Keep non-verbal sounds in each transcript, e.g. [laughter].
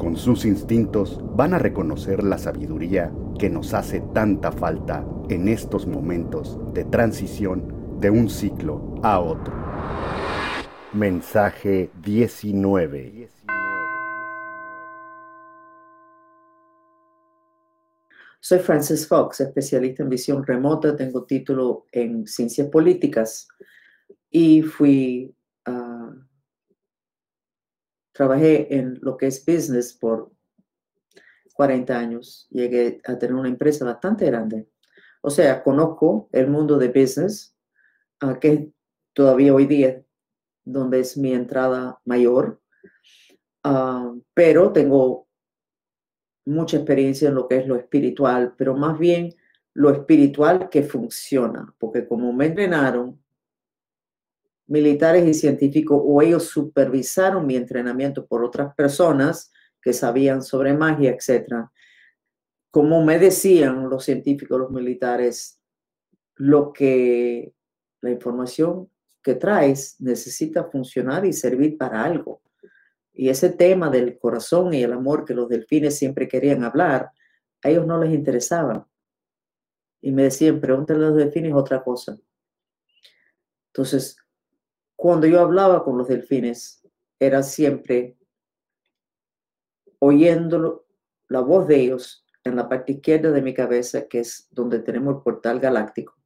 con sus instintos van a reconocer la sabiduría que nos hace tanta falta en estos momentos de transición de un ciclo a otro. Mensaje 19. Soy Francis Fox, especialista en visión remota, tengo título en ciencias políticas y fui, trabajé en lo que es business por 40 años. Llegué a tener una empresa bastante grande. O sea, conozco el mundo de business, uh, que todavía hoy día donde es mi entrada mayor, uh, pero tengo mucha experiencia en lo que es lo espiritual, pero más bien lo espiritual que funciona, porque como me entrenaron militares y científicos o ellos supervisaron mi entrenamiento por otras personas que sabían sobre magia, etc. Como me decían los científicos, los militares, lo que la información que traes necesita funcionar y servir para algo. Y ese tema del corazón y el amor que los delfines siempre querían hablar, a ellos no les interesaba. Y me decían, pregúntale a los delfines otra cosa. Entonces, cuando yo hablaba con los delfines, era siempre oyendo la voz de ellos en la parte izquierda de mi cabeza, que es donde tenemos el portal galáctico.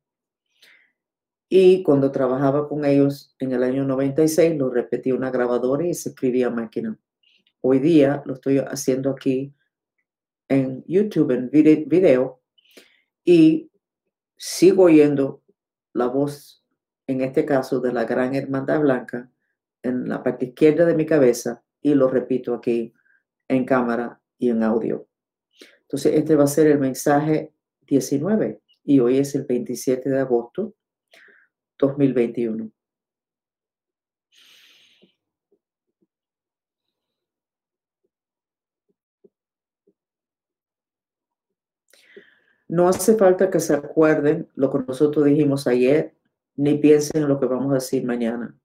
Y cuando trabajaba con ellos en el año 96, lo repetí una grabadora y se escribía máquina. Hoy día lo estoy haciendo aquí en YouTube, en video, y sigo oyendo la voz, en este caso, de la gran hermandad blanca en la parte izquierda de mi cabeza y lo repito aquí en cámara y en audio. Entonces, este va a ser el mensaje 19 y hoy es el 27 de agosto 2021. No hace falta que se acuerden lo que nosotros dijimos ayer, ni piensen en lo que vamos a decir mañana.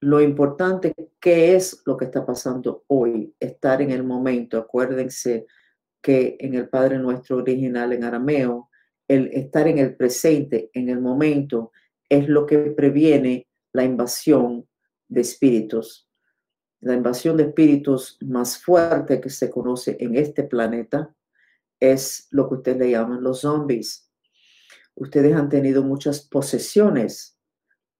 Lo importante, ¿qué es lo que está pasando hoy? Estar en el momento. Acuérdense que en el Padre Nuestro original en arameo, el estar en el presente, en el momento, es lo que previene la invasión de espíritus. La invasión de espíritus más fuerte que se conoce en este planeta es lo que ustedes le llaman los zombies. Ustedes han tenido muchas posesiones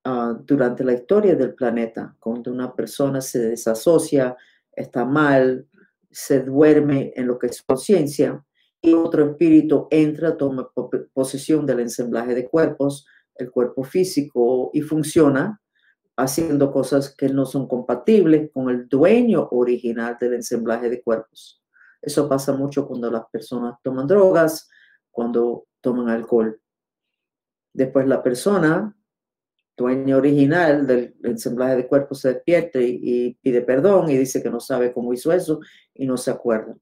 ah, durante la historia del planeta, cuando una persona se desasocia, está mal, se duerme en lo que es conciencia, y otro espíritu entra, toma posesión del ensamblaje de cuerpos, el cuerpo físico, y funciona haciendo cosas que no son compatibles con el dueño original del ensamblaje de cuerpos. Eso pasa mucho cuando las personas toman drogas, cuando toman alcohol. Después la persona, dueño original del ensamblaje de cuerpos, se despierta y, y pide perdón y dice que no sabe cómo hizo eso y no se acuerda.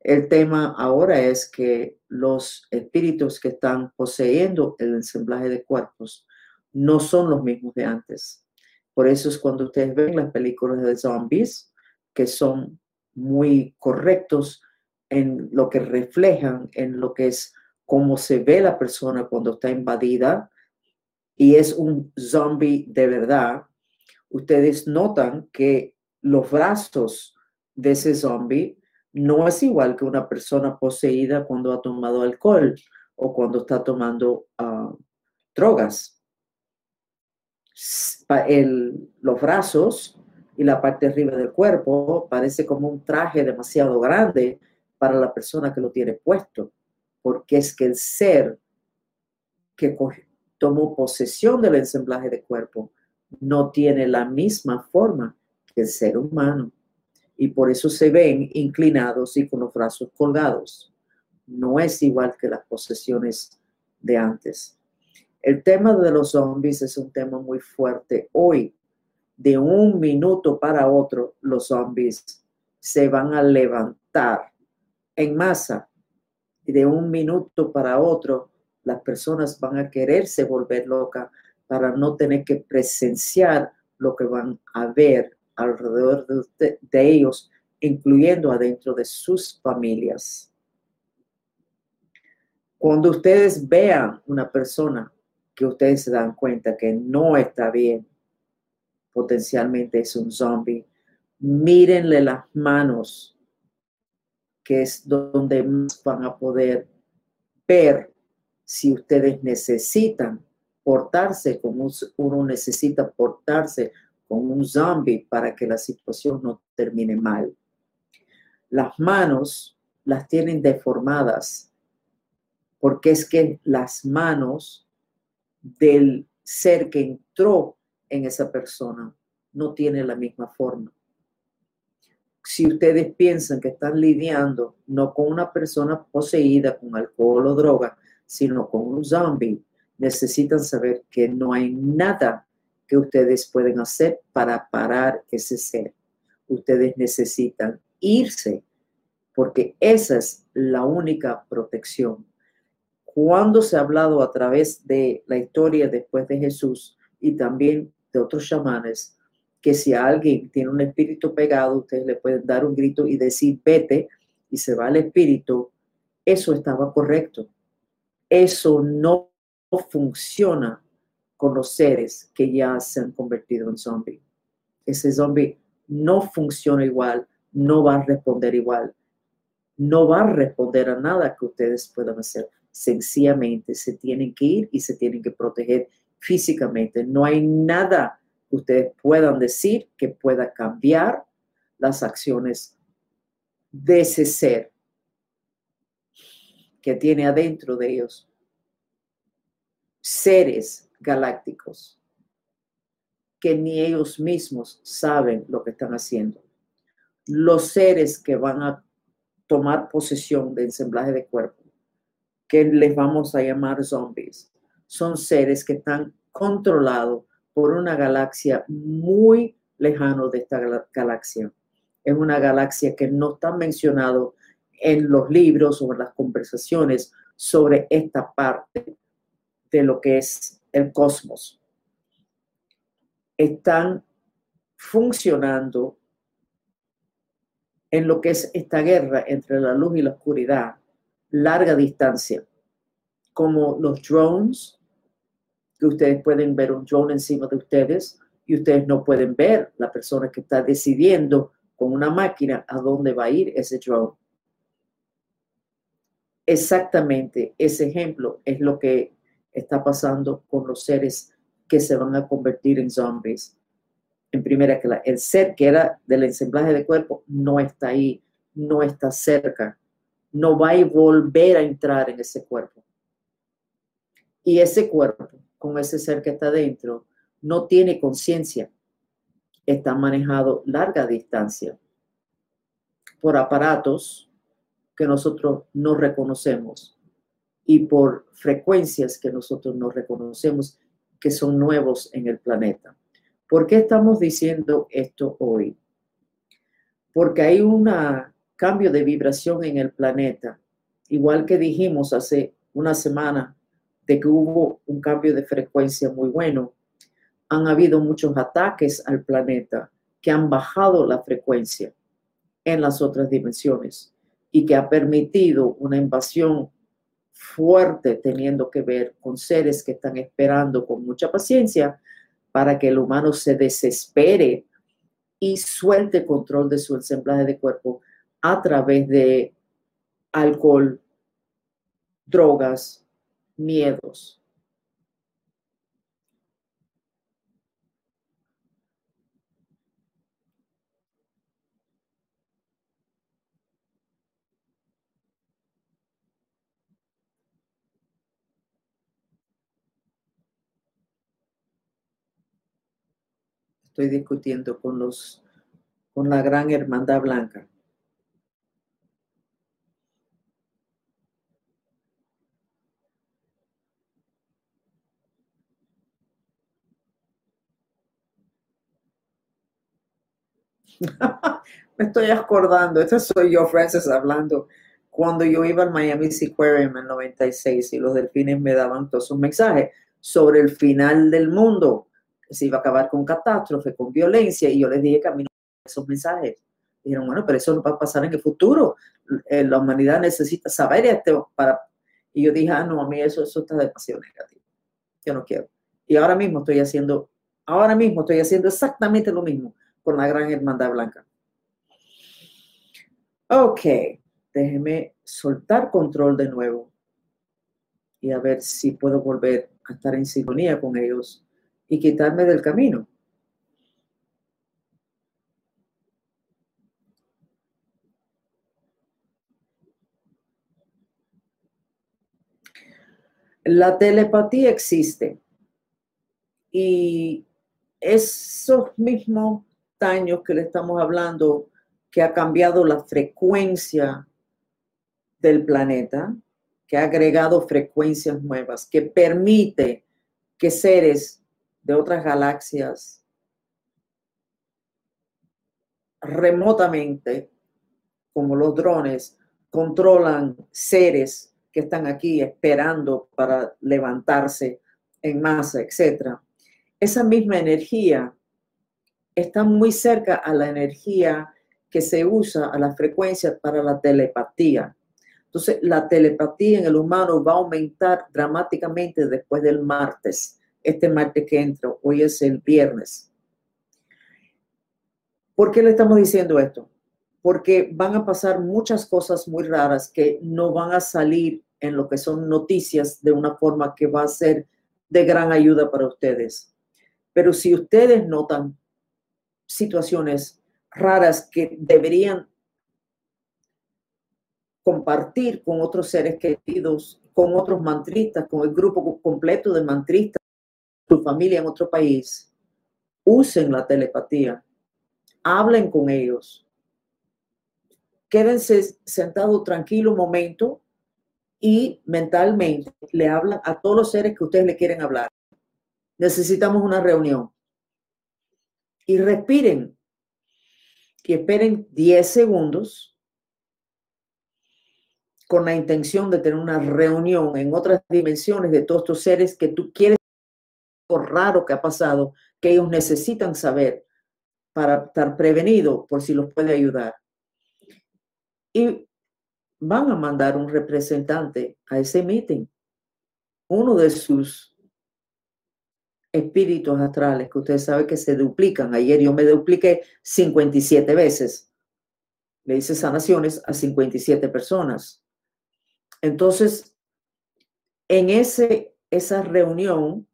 El tema ahora es que los espíritus que están poseyendo el ensamblaje de cuerpos no son los mismos de antes. Por eso es cuando ustedes ven las películas de zombies, que son muy correctos en lo que reflejan, en lo que es cómo se ve la persona cuando está invadida y es un zombie de verdad, ustedes notan que los brazos de ese zombie no es igual que una persona poseída cuando ha tomado alcohol o cuando está tomando ah, drogas. los brazos y la parte arriba del cuerpo parece como un traje demasiado grande para la persona que lo tiene puesto, porque es que el ser que tomó posesión del ensamblaje de cuerpo no tiene la misma forma que el ser humano. y por eso se ven inclinados y con los brazos colgados. No es igual que las posesiones de antes. El tema de los zombies es un tema muy fuerte. Hoy, de un minuto para otro, los zombies se van a levantar en masa. De un minuto para otro, las personas van a quererse volver locas para no tener que presenciar lo que van a ver alrededor de, de ellos, incluyendo adentro de sus familias. Cuando ustedes vean una persona que ustedes se dan cuenta que no está bien, potencialmente es un zombie, mírenle las manos, que es donde más van a poder ver si ustedes necesitan portarse como uno necesita portarse con un zombie para que la situación no termine mal. Las manos las tienen deformadas porque es que las manos del ser que entró en esa persona no tienen la misma forma. Si ustedes piensan que están lidiando no con una persona poseída con alcohol o droga, sino con un zombie, necesitan saber que no hay nada que ustedes pueden hacer para parar ese ser. Ustedes necesitan irse porque esa es la única protección. Cuando se ha hablado a través de la historia después de Jesús y también de otros chamanes, que si alguien tiene un espíritu pegado, ustedes le pueden dar un grito y decir, vete, y se va el espíritu, eso estaba correcto. Eso no funciona con los seres que ya se han convertido en zombie. Ese zombie no funciona igual, no va a responder igual, no va a responder a nada que ustedes puedan hacer. Sencillamente se tienen que ir y se tienen que proteger físicamente. No hay nada ustedes puedan decir que pueda cambiar las acciones de ese ser que tiene adentro de ellos seres galácticos que ni ellos mismos saben lo que están haciendo. Los seres que van a tomar posesión de ensamblaje de cuerpo, que les vamos a llamar zombies, son seres que están controlados por una galaxia muy lejano de esta galaxia. Es una galaxia que no está mencionado en los libros o en las conversaciones sobre esta parte de lo que es el cosmos. Están funcionando en lo que es esta guerra entre la luz y la oscuridad, larga distancia, como los drones, que ustedes pueden ver un drone encima de ustedes y ustedes no pueden ver la persona que está decidiendo con una máquina a dónde va a ir ese drone. Exactamente ese ejemplo es lo que está pasando con los seres que se van a convertir en zombies. En primera, que el ser que era del ensamblaje de cuerpo no está ahí, no está cerca, no va a volver a entrar en ese cuerpo. Y ese cuerpo, con ese ser que está dentro, no tiene conciencia, está manejado larga distancia por aparatos que nosotros no reconocemos y por frecuencias que nosotros no reconocemos que son nuevos en el planeta. ¿Por qué estamos diciendo esto hoy? Porque hay un cambio de vibración en el planeta, igual que dijimos hace una semana de que hubo un cambio de frecuencia muy bueno. Han habido muchos ataques al planeta que han bajado la frecuencia en las otras dimensiones y que ha permitido una invasión fuerte teniendo que ver con seres que están esperando con mucha paciencia para que el humano se desespere y suelte control de su ensamblaje de cuerpo a través de alcohol, drogas, miedos. estoy discutiendo con los con la gran hermandad blanca. [laughs] Me estoy acordando, esta soy yo, Francis, hablando cuando yo iba al Miami Seaquarium en 96 y los delfines me daban todos sus mensajes sobre el final del mundo, que se iba a acabar con catástrofe, con violencia, y yo les dije que a mí no esos mensajes. Dijeron, bueno, pero eso no va a pasar en el futuro. Eh, la humanidad necesita saber esto para... Y yo dije, ah, no, a mí eso, eso está demasiado negativo. Yo no quiero. Y ahora mismo estoy haciendo, ahora mismo estoy haciendo exactamente lo mismo con la gran hermandad blanca. Ok, déjeme soltar control de nuevo y a ver si puedo volver a estar en sintonía con ellos y quitarme del camino. La telepatía existe y esos mismos años que le estamos hablando, que ha cambiado la frecuencia del planeta, que ha agregado frecuencias nuevas, que permite que seres de otras galaxias remotamente, como los drones, controlan seres que están aquí esperando para levantarse en masa, etc. Esa misma energía está muy cerca a la energía que se usa a la frecuencia para la telepatía. Entonces, la telepatía en el humano va a aumentar dramáticamente después del martes, este martes que entra, hoy es el viernes. ¿Por qué le estamos diciendo esto? Porque van a pasar muchas cosas muy raras que no van a salir en lo que son noticias de una forma que va a ser de gran ayuda para ustedes. Pero si ustedes notan situaciones raras que deberían compartir con otros seres queridos, con otros mantristas, con el grupo completo de mantristas, tu familia en otro país, usen la telepatía, hablen con ellos, quédense sentados tranquilo un momento y mentalmente le hablan a todos los seres que ustedes le quieren hablar. Necesitamos una reunión y respiren y esperen 10 segundos con la intención de tener una reunión en otras dimensiones de todos estos seres que tú quieres, por raro que ha pasado, que ellos necesitan saber para estar prevenido por si los puede ayudar. Y van a mandar un representante a ese meeting. Uno de sus espíritus astrales que ustedes saben que se duplican. Ayer yo me dupliqué 57 veces. Le hice sanaciones a 57 personas. Entonces, en ese, esa reunión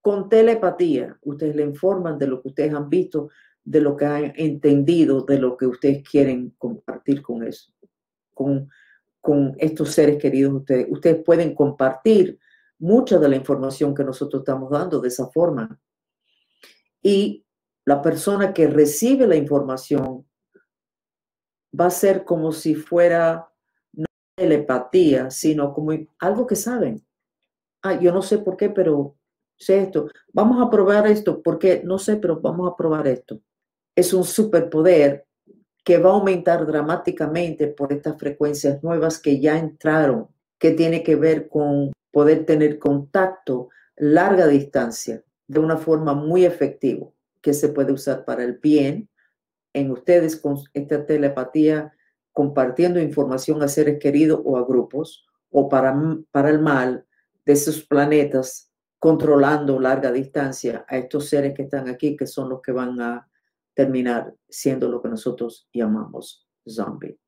con telepatía, ustedes le informan de lo que ustedes han visto, de lo que han entendido, de lo que ustedes quieren compartir con eso, con, con estos seres queridos. Ustedes, ustedes pueden compartir mucha de la información que nosotros estamos dando de esa forma. Y la persona que recibe la información va a ser como si fuera no telepatía, sino como algo que saben. Ah, yo no sé por qué, pero sé esto. Vamos a probar esto, porque no sé, pero vamos a probar esto. Es un superpoder que va a aumentar dramáticamente por estas frecuencias nuevas que ya entraron, que tiene que ver con poder tener contacto larga distancia de una forma muy efectiva que se puede usar para el bien en ustedes con esta telepatía compartiendo información a seres queridos o a grupos o para, para el mal de esos planetas controlando larga distancia a estos seres que están aquí que son los que van a terminar siendo lo que nosotros llamamos zombie.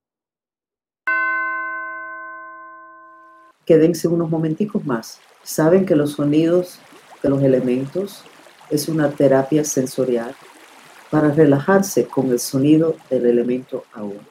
Quédense unos momenticos más. Saben que los sonidos de los elementos es una terapia sensorial para relajarse con el sonido del elemento agua.